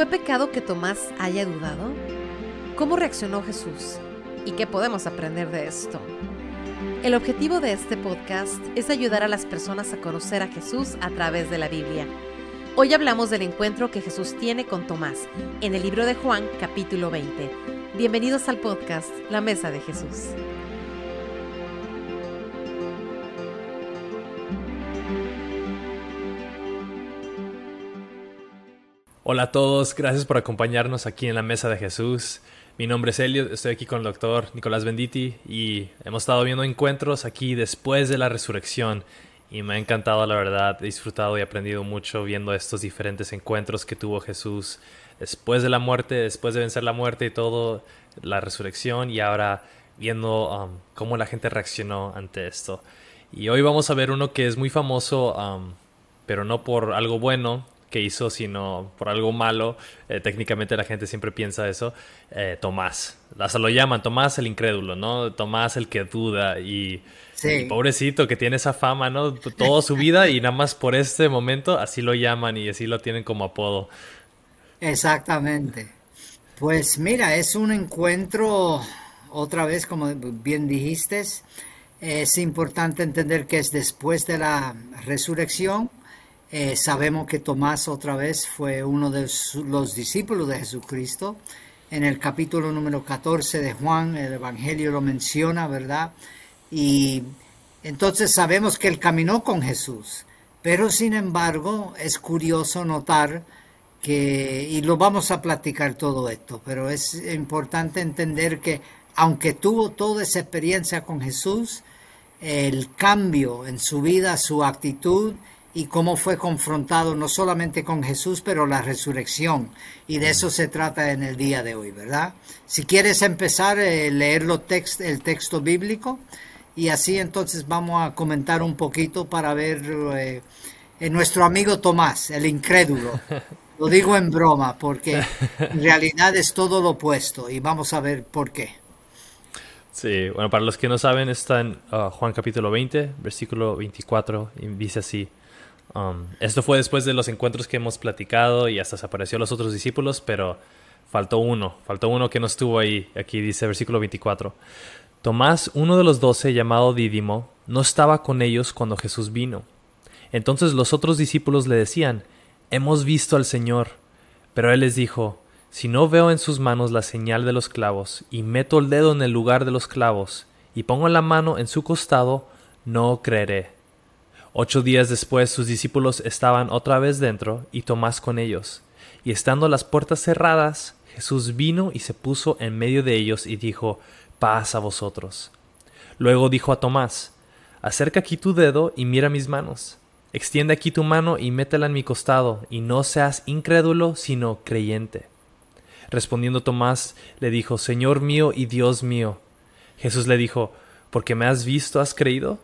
¿Fue pecado que Tomás haya dudado? ¿Cómo reaccionó Jesús? ¿Y qué podemos aprender de esto? El objetivo de este podcast es ayudar a las personas a conocer a Jesús a través de la Biblia. Hoy hablamos del encuentro que Jesús tiene con Tomás en el libro de Juan capítulo 20. Bienvenidos al podcast La Mesa de Jesús. Hola a todos, gracias por acompañarnos aquí en la Mesa de Jesús. Mi nombre es Elliot, estoy aquí con el doctor Nicolás Benditi y hemos estado viendo encuentros aquí después de la resurrección y me ha encantado la verdad, he disfrutado y aprendido mucho viendo estos diferentes encuentros que tuvo Jesús después de la muerte, después de vencer la muerte y todo, la resurrección y ahora viendo um, cómo la gente reaccionó ante esto. Y hoy vamos a ver uno que es muy famoso, um, pero no por algo bueno, que hizo, sino por algo malo. Eh, técnicamente la gente siempre piensa eso. Eh, Tomás. Hasta lo llaman Tomás el incrédulo, ¿no? Tomás el que duda y, pobrecito que tiene esa fama, ¿no? Toda su vida y nada más por este momento así lo llaman y así lo tienen como apodo. Exactamente. Pues mira, es un encuentro, otra vez, como bien dijiste, es importante entender que es después de la resurrección eh, sabemos que Tomás otra vez fue uno de los discípulos de Jesucristo. En el capítulo número 14 de Juan, el Evangelio lo menciona, ¿verdad? Y entonces sabemos que él caminó con Jesús. Pero sin embargo, es curioso notar que, y lo vamos a platicar todo esto, pero es importante entender que aunque tuvo toda esa experiencia con Jesús, el cambio en su vida, su actitud y cómo fue confrontado no solamente con Jesús, pero la resurrección. Y de eso se trata en el día de hoy, ¿verdad? Si quieres empezar a eh, leer el texto bíblico y así entonces vamos a comentar un poquito para ver eh, en nuestro amigo Tomás, el incrédulo. Lo digo en broma porque en realidad es todo lo opuesto y vamos a ver por qué. Sí, bueno, para los que no saben, está en uh, Juan capítulo 20, versículo 24, y dice así. Um, esto fue después de los encuentros que hemos platicado y hasta se apareció los otros discípulos, pero faltó uno, faltó uno que no estuvo ahí. Aquí dice versículo 24. Tomás, uno de los doce, llamado Dídimo, no estaba con ellos cuando Jesús vino. Entonces los otros discípulos le decían, Hemos visto al Señor. Pero él les dijo, Si no veo en sus manos la señal de los clavos, y meto el dedo en el lugar de los clavos, y pongo la mano en su costado, no creeré. Ocho días después sus discípulos estaban otra vez dentro y Tomás con ellos. Y estando las puertas cerradas, Jesús vino y se puso en medio de ellos y dijo, paz a vosotros. Luego dijo a Tomás, acerca aquí tu dedo y mira mis manos. Extiende aquí tu mano y métela en mi costado, y no seas incrédulo, sino creyente. Respondiendo Tomás, le dijo, Señor mío y Dios mío. Jesús le dijo, ¿porque me has visto has creído?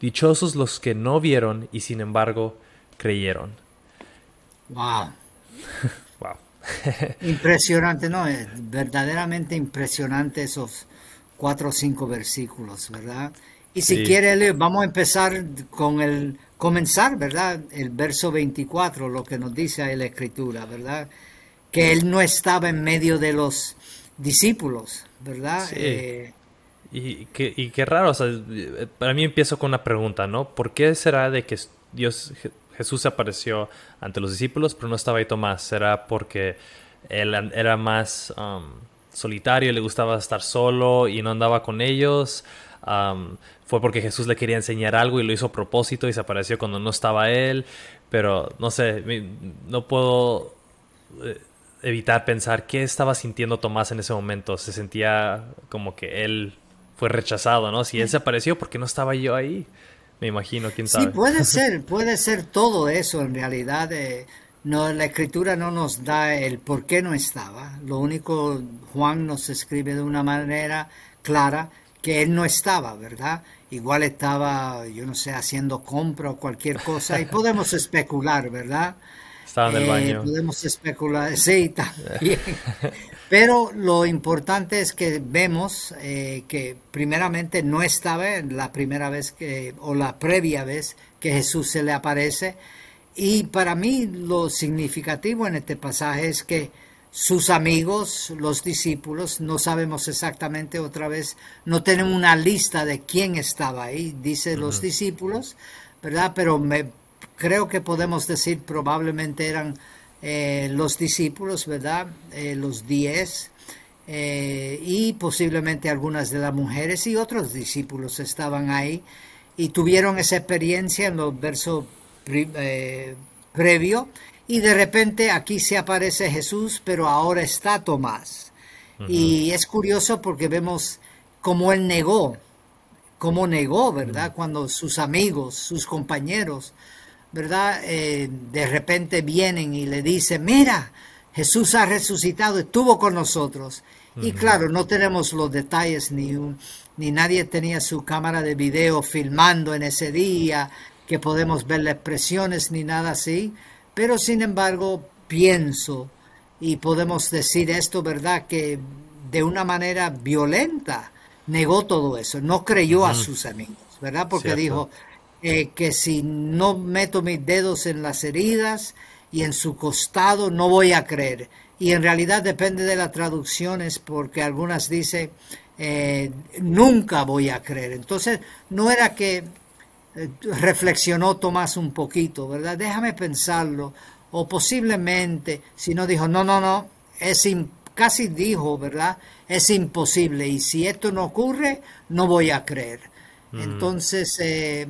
Dichosos los que no vieron y sin embargo creyeron. Wow. wow. impresionante, ¿no? Es verdaderamente impresionante esos cuatro o cinco versículos, ¿verdad? Y si quiere, vamos a empezar con el comenzar, ¿verdad? El verso 24, lo que nos dice ahí la escritura, ¿verdad? Que él no estaba en medio de los discípulos, ¿verdad? Sí. Eh, y, qué, y qué raro, o sea, para mí empiezo con una pregunta, ¿no? ¿Por qué será de que Dios, Jesús apareció ante los discípulos, pero no estaba ahí Tomás? ¿Será porque él era más um, solitario, le gustaba estar solo y no andaba con ellos? Um, fue porque Jesús le quería enseñar algo y lo hizo a propósito y se apareció cuando no estaba él, pero no sé, no puedo eh, evitar pensar qué estaba sintiendo Tomás en ese momento. Se sentía como que él fue rechazado, ¿no? Si él se apareció, ¿por qué no estaba yo ahí? Me imagino, quién sabe. Sí, puede ser, puede ser todo eso en realidad. Eh, no, la escritura no nos da el por qué no estaba. Lo único, Juan nos escribe de una manera clara que él no estaba, ¿verdad? Igual estaba, yo no sé, haciendo compra o cualquier cosa y podemos especular, ¿verdad? Estaba en el eh, baño. Podemos especular, sí, también. Pero lo importante es que vemos eh, que primeramente no estaba la primera vez que, o la previa vez que Jesús se le aparece. y para mí lo significativo en este pasaje es que sus amigos, los discípulos, no sabemos exactamente otra vez, no tenemos una lista de quién estaba ahí, dice los discípulos, ¿verdad? Pero me, creo que podemos decir probablemente eran eh, los discípulos, ¿verdad? Eh, los diez, eh, y posiblemente algunas de las mujeres y otros discípulos estaban ahí y tuvieron esa experiencia en los versos previo y de repente aquí se aparece Jesús, pero ahora está Tomás. Y es curioso porque vemos cómo él negó, cómo negó, ¿verdad? Cuando sus amigos, sus compañeros, ¿verdad? Eh, de repente vienen y le dicen, mira, Jesús ha resucitado, estuvo con nosotros. Y claro, no tenemos los detalles, ni, ni nadie tenía su cámara de video filmando en ese día, que podemos ver las expresiones ni nada así. Pero sin embargo, pienso, y podemos decir esto, ¿verdad?, que de una manera violenta negó todo eso, no creyó a sus amigos, ¿verdad? Porque dijo eh, que si no meto mis dedos en las heridas y en su costado, no voy a creer. Y en realidad depende de las traducciones, porque algunas dicen, eh, nunca voy a creer. Entonces, no era que eh, reflexionó Tomás un poquito, ¿verdad? Déjame pensarlo. O posiblemente, si no dijo, no, no, no, es casi dijo, ¿verdad? Es imposible. Y si esto no ocurre, no voy a creer. Mm. Entonces, eh,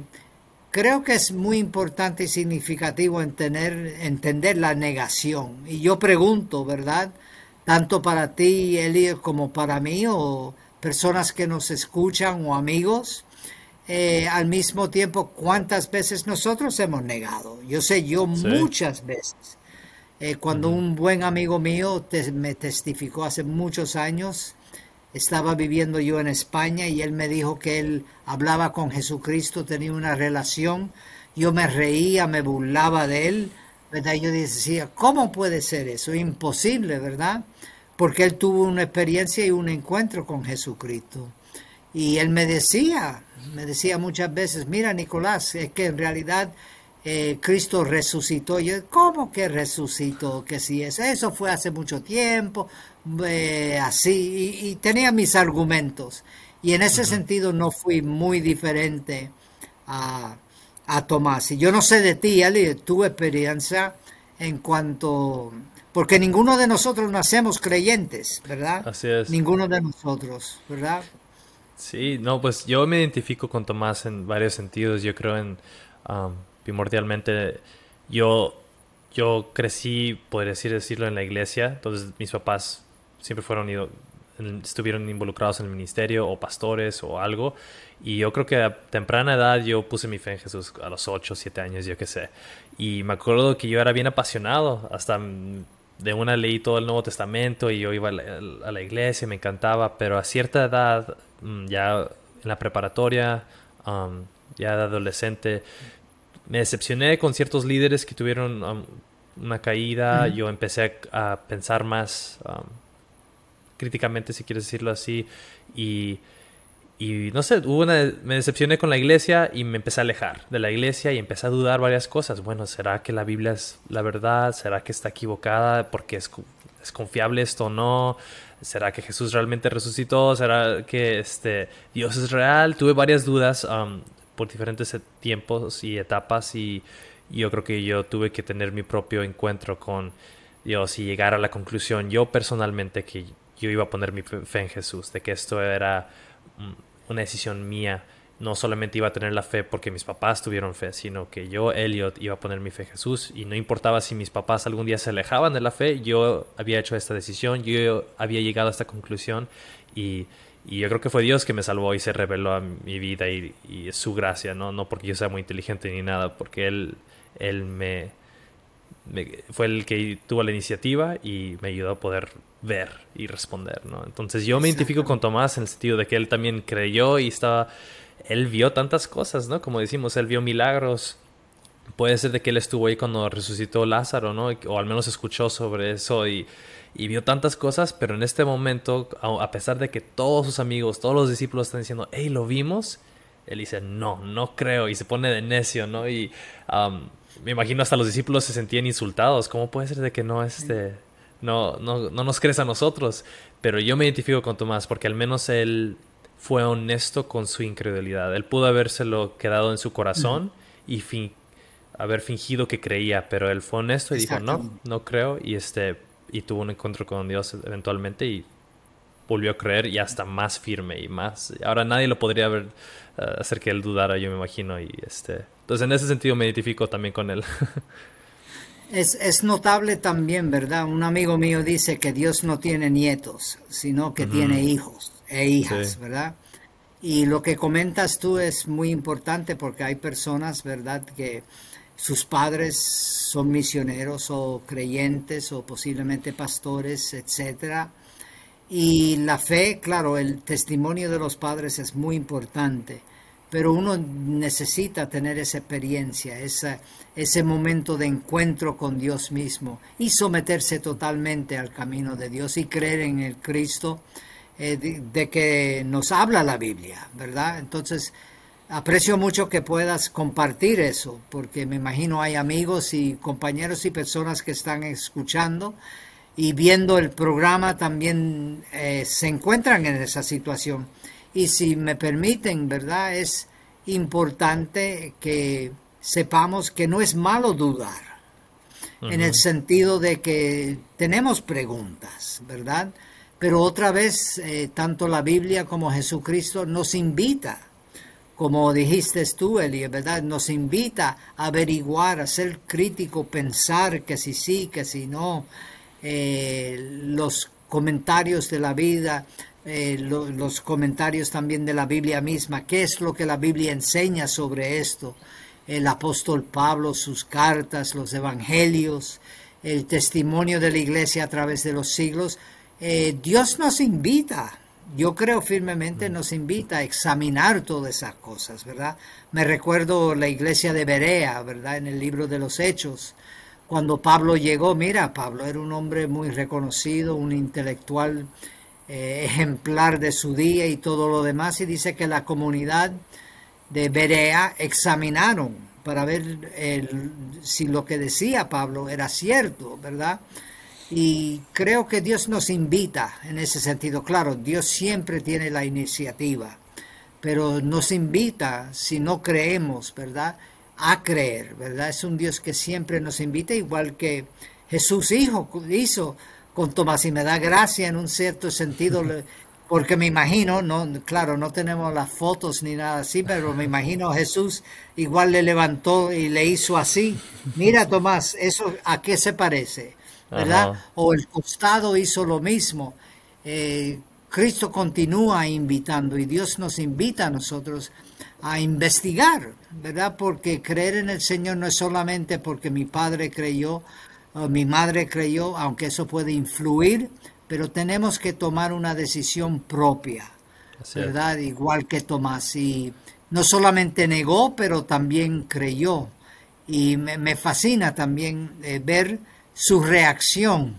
creo que es muy importante y significativo entender, entender la negación. Y yo pregunto, ¿verdad? Tanto para ti, Eli, como para mí, o personas que nos escuchan o amigos, eh, al mismo tiempo cuántas veces nosotros hemos negado. Yo sé, yo muchas veces. Eh, cuando un buen amigo mío me testificó hace muchos años, estaba viviendo yo en España y él me dijo que él hablaba con Jesucristo, tenía una relación. Yo me reía, me burlaba de él, ¿verdad? Yo decía, ¿cómo puede ser eso? Imposible, ¿verdad? Porque él tuvo una experiencia y un encuentro con Jesucristo. Y él me decía, me decía muchas veces, mira Nicolás, es que en realidad eh, Cristo resucitó. Yo, ¿cómo que resucitó? Que si es eso fue hace mucho tiempo, eh, así, y, tenía mis argumentos. Y en ese sentido no fui muy diferente a, a, Tomás. Y yo no sé de ti, Ali, tu experiencia en cuanto... Porque ninguno de nosotros nacemos creyentes, ¿verdad? Así es. Ninguno de nosotros, ¿verdad? Sí, no, pues yo me identifico con Tomás en varios sentidos. Yo creo en, primordialmente, yo, yo crecí, podría decir, decirlo, en la iglesia. Entonces mis papás siempre fueron, estuvieron involucrados en el ministerio o pastores o algo. Y yo creo que a temprana edad yo puse mi fe en Jesús a los 8, 7 años, yo qué sé. Y me acuerdo que yo era bien apasionado, hasta de una leí todo el Nuevo Testamento y yo iba a la, a la iglesia, me encantaba, pero a cierta edad Mm, ya en la preparatoria, um, ya de adolescente, me decepcioné con ciertos líderes que tuvieron um, una caída. Yo empecé a, pensar más um, críticamente, si quieres decirlo así, y, y no sé, hubo una, me decepcioné con la iglesia y me empecé a alejar de la iglesia y empecé a dudar varias cosas. Bueno, ¿será que la Biblia es la verdad? ¿Será que está equivocada? porque es, es confiable esto o no? ¿Será que Jesús realmente resucitó? ¿Será que este, Dios es real? Tuve varias dudas um, por diferentes tiempos y etapas y, yo creo que yo tuve que tener mi propio encuentro con Dios y llegar a la conclusión yo personalmente que yo iba a poner mi fe en Jesús, de que esto era mm, una decisión mía. No solamente iba a tener la fe porque mis papás tuvieron fe, sino que yo, Elliot, iba a poner mi fe en Jesús y no importaba si mis papás algún día se alejaban de la fe, yo había hecho esta decisión, yo había llegado a esta conclusión y, yo creo que fue Dios que me salvó y se reveló a mi vida y, y su gracia, ¿no? no porque yo sea muy inteligente ni nada, porque Él, él me, fue el que tuvo la iniciativa y me ayudó a poder ver y responder, ¿no? Entonces yo me identifico con Tomás en el sentido de que él también creyó y estaba él vio tantas cosas, ¿no? Como decimos, él vio milagros. Puede ser de que él estuvo ahí cuando resucitó Lázaro, ¿no? O al menos escuchó sobre eso y, vio tantas cosas, pero en este momento, a pesar de que todos sus amigos, todos los discípulos están diciendo, hey, lo vimos, él dice, no, no creo, y se pone de necio, ¿no? Y me imagino hasta los discípulos se sentían insultados. ¿Cómo puede ser de que no, este, no, no, no nos crees a nosotros? Pero yo me identifico con Tomás porque al menos él fue honesto con su incredulidad. Él pudo habérselo quedado en su corazón y haber fingido que creía, pero él fue honesto y dijo, no, no creo. Y, este, y tuvo un encuentro con Dios eventualmente y volvió a creer y hasta más firme y más. Ahora nadie lo podría haber, eh, hacer que él dudara, yo me imagino. Y este, entonces en ese sentido me identifico también con él. Es, es, notable también, ¿verdad? Un amigo mío dice que Dios no tiene nietos, sino que tiene hijos e hijas, ¿verdad? Y lo que comentas tú es muy importante porque hay personas, ¿verdad?, que sus padres son misioneros o creyentes o posiblemente pastores, etcétera. Y la fe, claro, el testimonio de los padres es muy importante, pero uno necesita tener esa experiencia, ese momento de encuentro con Dios mismo y someterse totalmente al camino de Dios y creer en el Cristo eh, de, que nos habla la Biblia, ¿verdad? Entonces, aprecio mucho que puedas compartir eso, porque me imagino hay amigos y compañeros y personas que están escuchando y viendo el programa también eh, se encuentran en esa situación. Y si me permiten, ¿verdad? Es importante que sepamos que no es malo dudar, en el sentido de que tenemos preguntas, ¿verdad? Pero otra vez, eh, tanto la Biblia como Jesucristo nos invita, como dijiste tú, Eli, ¿verdad? Nos invita a averiguar, a ser crítico, pensar que si sí, que si no, eh, los comentarios de la vida, eh, los comentarios también de la Biblia misma, qué es lo que la Biblia enseña sobre esto, el apóstol Pablo, sus cartas, los evangelios, el testimonio de la iglesia a través de los siglos, eh, Dios nos invita, yo creo firmemente nos invita a examinar todas esas cosas, ¿verdad? Me recuerdo la iglesia de Berea, ¿verdad? En el libro de los Hechos, cuando Pablo llegó, mira, Pablo era un hombre muy reconocido, un intelectual eh, ejemplar de su día y todo lo demás, y dice que la comunidad de Berea examinaron para ver si lo que decía Pablo era cierto, ¿verdad? Y creo que Dios nos invita en ese sentido. Claro, Dios siempre tiene la iniciativa, pero nos invita, si no creemos, ¿verdad? A creer, ¿verdad? Es un Dios que siempre nos invita, igual que Jesús hijo, hizo con Tomás. Y me da gracia en un cierto sentido, porque me imagino, no, claro, no tenemos las fotos ni nada así, pero me imagino Jesús igual le levantó y le hizo así. Mira, Tomás, ¿eso a qué se parece? ¿Verdad? O el costado hizo lo mismo. Eh, Cristo continúa invitando y Dios nos invita a nosotros a investigar, ¿verdad? Porque creer en el Señor no es solamente porque mi padre creyó o mi madre creyó, aunque eso puede influir, pero tenemos que tomar una decisión propia, ¿verdad? Igual que Tomás. Y no solamente negó, pero también creyó. Y me, fascina también eh, ver su reacción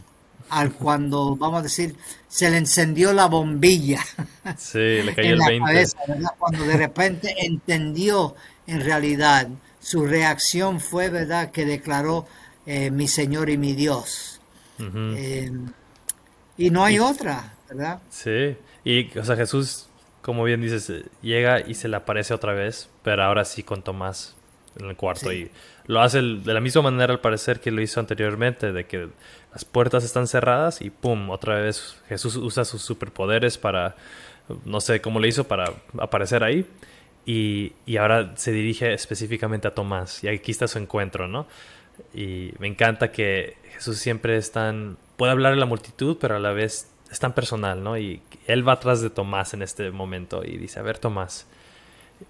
al cuando, vamos a decir, se le encendió la bombilla. Sí, le cayó el 20. Cuando de repente entendió en realidad, su reacción fue, ¿verdad?, que declaró eh, mi Señor y mi Dios. Eh, y no hay otra, ¿verdad? Sí, y o sea, Jesús, como bien dices, llega y se le aparece otra vez, pero ahora sí con Tomás en el cuarto y lo hace de la misma manera al parecer que lo hizo anteriormente, de que las puertas están cerradas y pum, otra vez Jesús usa sus superpoderes para, no sé cómo le hizo para aparecer ahí. Y, y ahora se dirige específicamente a Tomás y aquí está su encuentro, ¿no? Y me encanta que Jesús siempre es tan, puede hablar a la multitud, pero a la vez es tan personal, ¿no? Y él va atrás de Tomás en este momento y dice, a ver Tomás,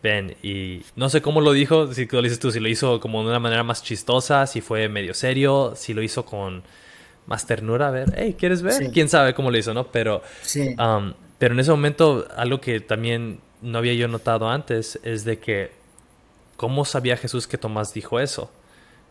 Ven, y no sé cómo lo dijo, si lo dices tú, si lo hizo como de una manera más chistosa, si fue medio serio, si lo hizo con más ternura, a ver, hey, ¿quieres ver? Quién sabe cómo lo hizo, ¿no? Pero, um, pero en ese momento, algo que también no había yo notado antes es de que, ¿cómo sabía Jesús que Tomás dijo eso?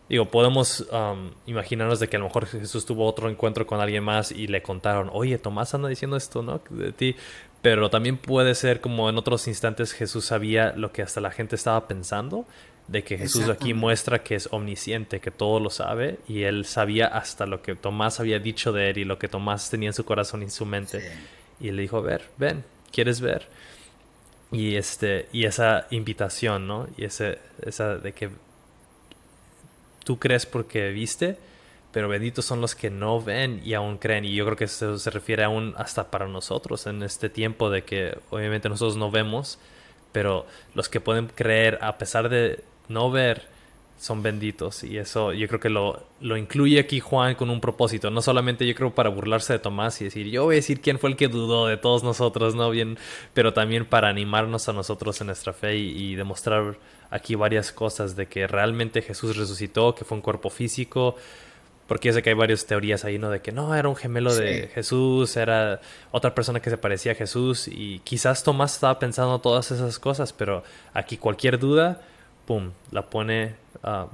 Digo, podemos um, imaginarnos de que a lo mejor Jesús tuvo otro encuentro con alguien más y le contaron, oye, Tomás anda diciendo esto, ¿no? De ti. Pero también puede ser como en otros instantes Jesús sabía lo que hasta la gente estaba pensando de que Jesús aquí muestra que es omnisciente, que todo lo sabe y él sabía hasta lo que Tomás había dicho de él y lo que Tomás tenía en su corazón y en su mente. Y le dijo, a ver, ven, ¿quieres ver? Y, este, y esa invitación, ¿no? Y ese, esa de que tú crees porque viste, pero benditos son los que no ven y aún creen. Y yo creo que eso se refiere aún hasta para nosotros en este tiempo de que obviamente nosotros no vemos, pero los que pueden creer a pesar de no ver son benditos. Y eso yo creo que lo, lo incluye aquí Juan con un propósito. No solamente yo creo para burlarse de Tomás y decir, yo voy a decir quién fue el que dudó de todos nosotros, ¿no? Bien, pero también para animarnos a nosotros en nuestra fe y, demostrar aquí varias cosas de que realmente Jesús resucitó, que fue un cuerpo físico. Porque yo sé que hay varias teorías ahí, ¿no? De que no, era un gemelo de Jesús, era otra persona que se parecía a Jesús. Y quizás Tomás estaba pensando todas esas cosas, pero aquí cualquier duda, pum, la pone, um,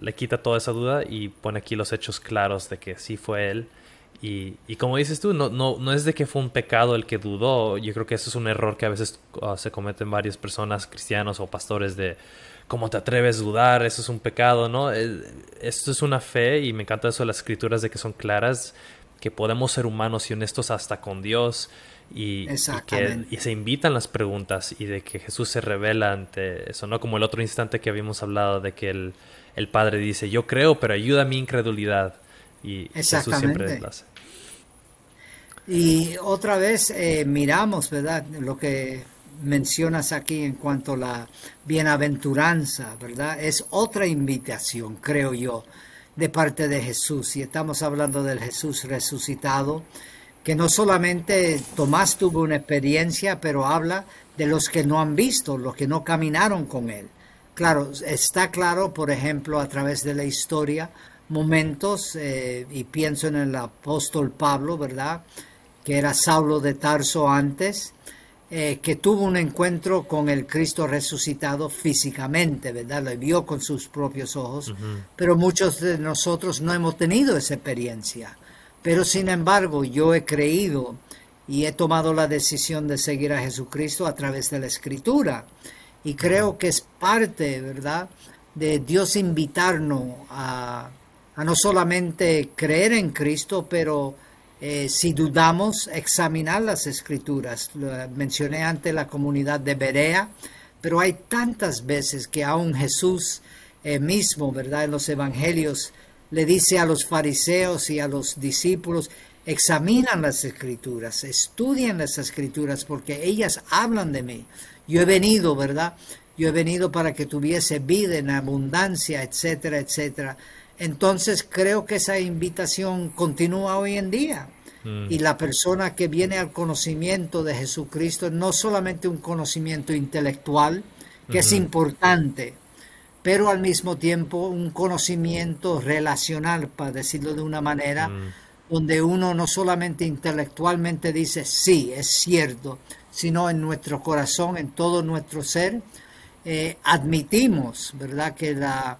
le quita toda esa duda y pone aquí los hechos claros de que sí fue él. Y, y, como dices tú, no, no, no es de que fue un pecado el que dudó. Yo creo que eso es un error que a veces uh, se cometen varias personas, cristianos o pastores, de cómo te atreves a dudar, eso es un pecado, ¿no? Esto es una fe y me encanta eso de las escrituras de que son claras, que podemos ser humanos y honestos hasta con Dios y, que y se invitan las preguntas y de que Jesús se revela ante eso, ¿no? Como el otro instante que habíamos hablado de que el, el Padre dice, yo creo, pero ayuda a mi incredulidad. Y Jesús siempre hace. Y otra vez eh, miramos, ¿verdad? Lo que mencionas aquí en cuanto a la bienaventuranza, ¿verdad? Es otra invitación, creo yo, de parte de Jesús. Y estamos hablando del Jesús resucitado que no solamente Tomás tuvo una experiencia, pero habla de los que no han visto, los que no caminaron con él. Claro, está claro, por ejemplo, a través de la historia, momentos, eh, y pienso en el apóstol Pablo, ¿verdad? Que era Saulo de Tarso antes, eh, que tuvo un encuentro con el Cristo resucitado físicamente, ¿verdad? Lo vio con sus propios ojos, pero muchos de nosotros no hemos tenido esa experiencia. Pero sin embargo, yo he creído y he tomado la decisión de seguir a Jesucristo a través de la Escritura. Y creo que es parte, ¿verdad?, de Dios invitarnos a, no solamente creer en Cristo, pero eh, si dudamos, examinar las Escrituras. mencioné antes la comunidad de Berea, pero hay tantas veces que aún Jesús eh, mismo, ¿verdad?, en los Evangelios, le dice a los fariseos y a los discípulos, examinan las escrituras, estudien las escrituras porque ellas hablan de mí. Yo he venido, ¿verdad? Yo he venido para que tuviese vida en abundancia, etcétera, etcétera. Entonces creo que esa invitación continúa hoy en día. Mm. Y la persona que viene al conocimiento de Jesucristo, no solamente un conocimiento intelectual, que es importante, pero al mismo tiempo un conocimiento relacional, para decirlo de una manera, mm. donde uno no solamente intelectualmente dice, sí, es cierto, sino en nuestro corazón, en todo nuestro ser, eh, admitimos, ¿verdad?, que la,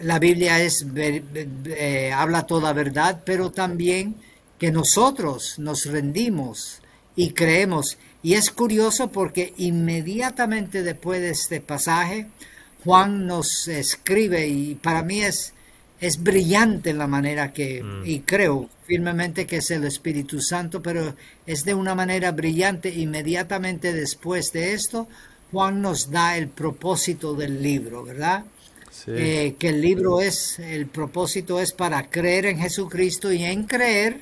la Biblia es, eh, habla toda verdad, pero también que nosotros nos rendimos y creemos. Y es curioso porque inmediatamente después de este pasaje, Juan nos escribe y para mí es, es brillante la manera que, mm. y creo firmemente que es el Espíritu Santo, pero es de una manera brillante. Inmediatamente después de esto, Juan nos da el propósito del libro, ¿verdad? Eh, que el libro es, el propósito es para creer en Jesucristo y en creer,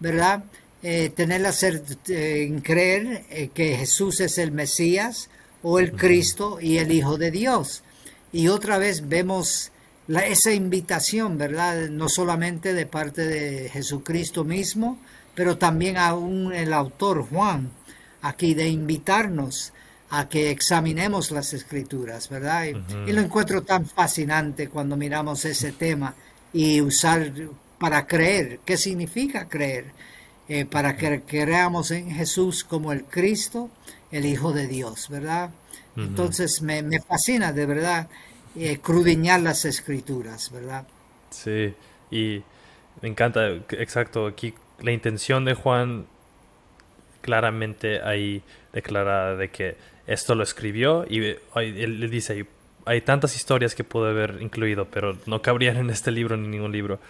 ¿verdad? Eh, tener la eh, en creer que Jesús es el Mesías, o el Cristo y el Hijo de Dios. Y otra vez vemos la, esa invitación, ¿verdad? No solamente de parte de Jesucristo mismo, pero también aún el autor Juan, aquí de invitarnos a que examinemos las escrituras, ¿verdad? Y, lo encuentro tan fascinante cuando miramos ese tema y usar para creer. ¿Qué significa creer? Eh, para que creamos en Jesús como el Cristo, el Hijo de Dios, ¿verdad? Entonces me, fascina de verdad eh, crudiñar las escrituras, ¿verdad? Sí, y me encanta, exacto, aquí la intención de Juan claramente ahí declarada de que esto lo escribió y él, dice hay tantas historias que pude haber incluido, pero no cabrían en este libro ni ningún libro.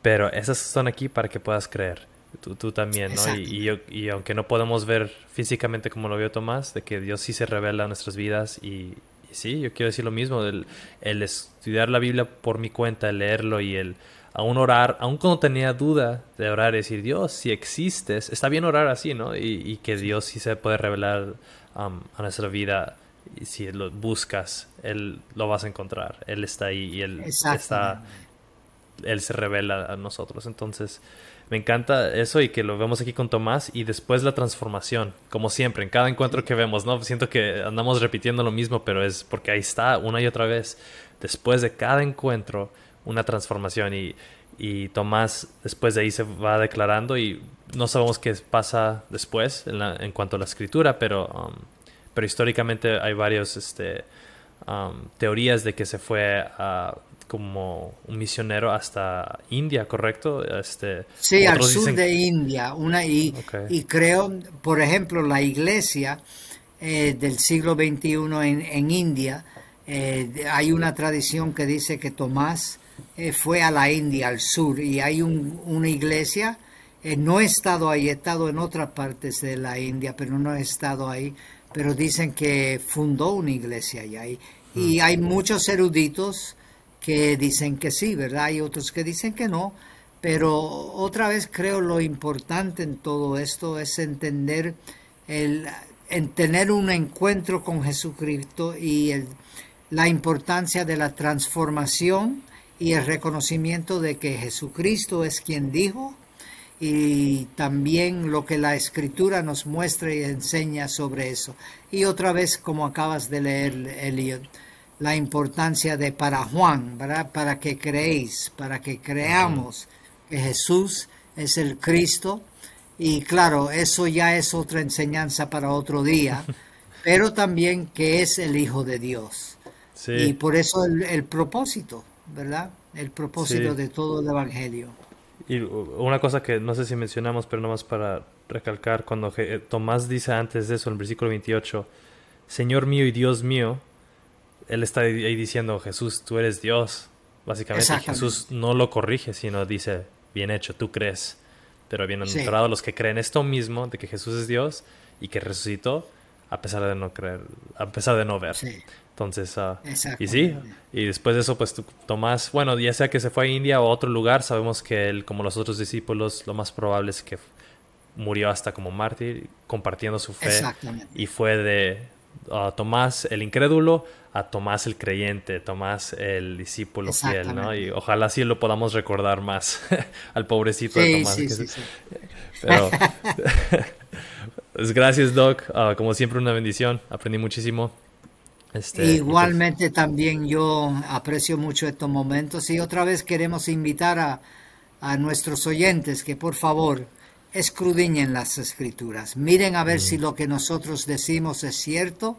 Pero esas son aquí para que puedas creer. Tú, tú también, ¿no? Y, y, aunque no podemos ver físicamente como lo vio Tomás, de que Dios sí se revela en nuestras vidas y, sí, yo quiero decir lo mismo, el, el, estudiar la Biblia por mi cuenta, el leerlo y el aún orar, aún cuando tenía duda de orar y decir, Dios, si existes, está bien orar así, ¿no? Y, y que Dios sí se puede revelar um, a nuestra vida y si lo buscas, Él lo vas a encontrar. Él está ahí y Él está, Él se revela a nosotros. Entonces, me encanta eso y que lo vemos aquí con Tomás y después la transformación, como siempre, en cada encuentro que vemos, ¿no? Siento que andamos repitiendo lo mismo, pero es porque ahí está una y otra vez. Después de cada encuentro, una transformación y, y Tomás después de ahí se va declarando y no sabemos qué pasa después en, en cuanto a la escritura, pero, um, pero históricamente hay varios este, um, teorías de que se fue a, como un misionero hasta India, ¿correcto? Este, sí, al sur de India. Una, y, y creo, por ejemplo, la iglesia eh, del siglo XXI en, en India, eh, hay una tradición que dice que Tomás eh, fue a la India, al sur, y hay una iglesia. Eh, no he estado ahí, he estado en otras partes de la India, pero no he estado ahí. Pero dicen que fundó una iglesia allá. Y, y mm. hay muchos eruditos que dicen que sí, ¿verdad? Hay otros que dicen que no. Pero otra vez creo lo importante en todo esto es entender el en tener un encuentro con Jesucristo y el, la importancia de la transformación y el reconocimiento de que Jesucristo es quien dijo y también lo que la escritura nos muestra y enseña sobre eso. Y otra vez, como acabas de leer, Eliot, la importancia de para Juan, para que creéis, para que creamos que Jesús es el Cristo. Y claro, eso ya es otra enseñanza para otro día, pero también que es el Hijo de Dios. Y por eso el propósito. ¿Verdad? El propósito de todo el Evangelio. Y una cosa que no sé si mencionamos, pero nomás para recalcar, cuando eh, Tomás dice antes de eso, en el versículo 28, Señor mío y Dios mío, él está ahí diciendo, Jesús, tú eres Dios. Básicamente Jesús no lo corrige, sino dice, bien hecho, tú crees. Pero bien entrado los que creen esto mismo, de que Jesús es Dios y que resucitó, a pesar de no creer, a pesar de no ver. Entonces, uh, y sí, y después de eso, pues Tomás, bueno, ya sea que se fue a India o a otro lugar, sabemos que él, como los otros discípulos, lo más probable es que murió hasta como mártir, compartiendo su fe. Y fue de uh, Tomás el incrédulo a Tomás el creyente, Tomás el discípulo fiel, ¿no? Y ojalá sí lo podamos recordar más al pobrecito de Tomás. Sí, sí, Pero, pues gracias, Doc. Uh, como siempre, una bendición. Aprendí muchísimo. Este, pues Igualmente también yo aprecio mucho estos momentos y otra vez queremos invitar a, a nuestros oyentes que por favor escrudiñen las escrituras, miren a ver si mm. lo que nosotros decimos es cierto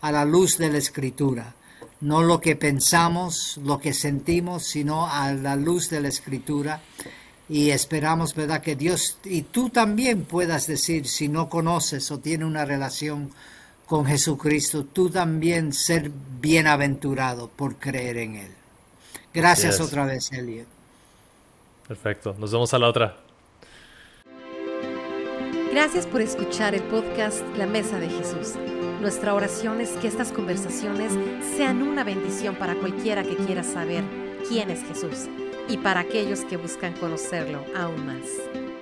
a la luz de la escritura, no lo que pensamos, lo que sentimos, sino a la luz de la escritura y esperamos, ¿verdad?, que Dios y tú también puedas decir si no conoces o tienes una relación con Jesucristo, tú también ser bienaventurado por creer en Él. Gracias otra vez, Elliot. Perfecto, nos vemos a la otra. Gracias por escuchar el podcast La Mesa de Jesús. Nuestra oración es que estas conversaciones sean una bendición para cualquiera que quiera saber quién es Jesús y para aquellos que buscan conocerlo aún más.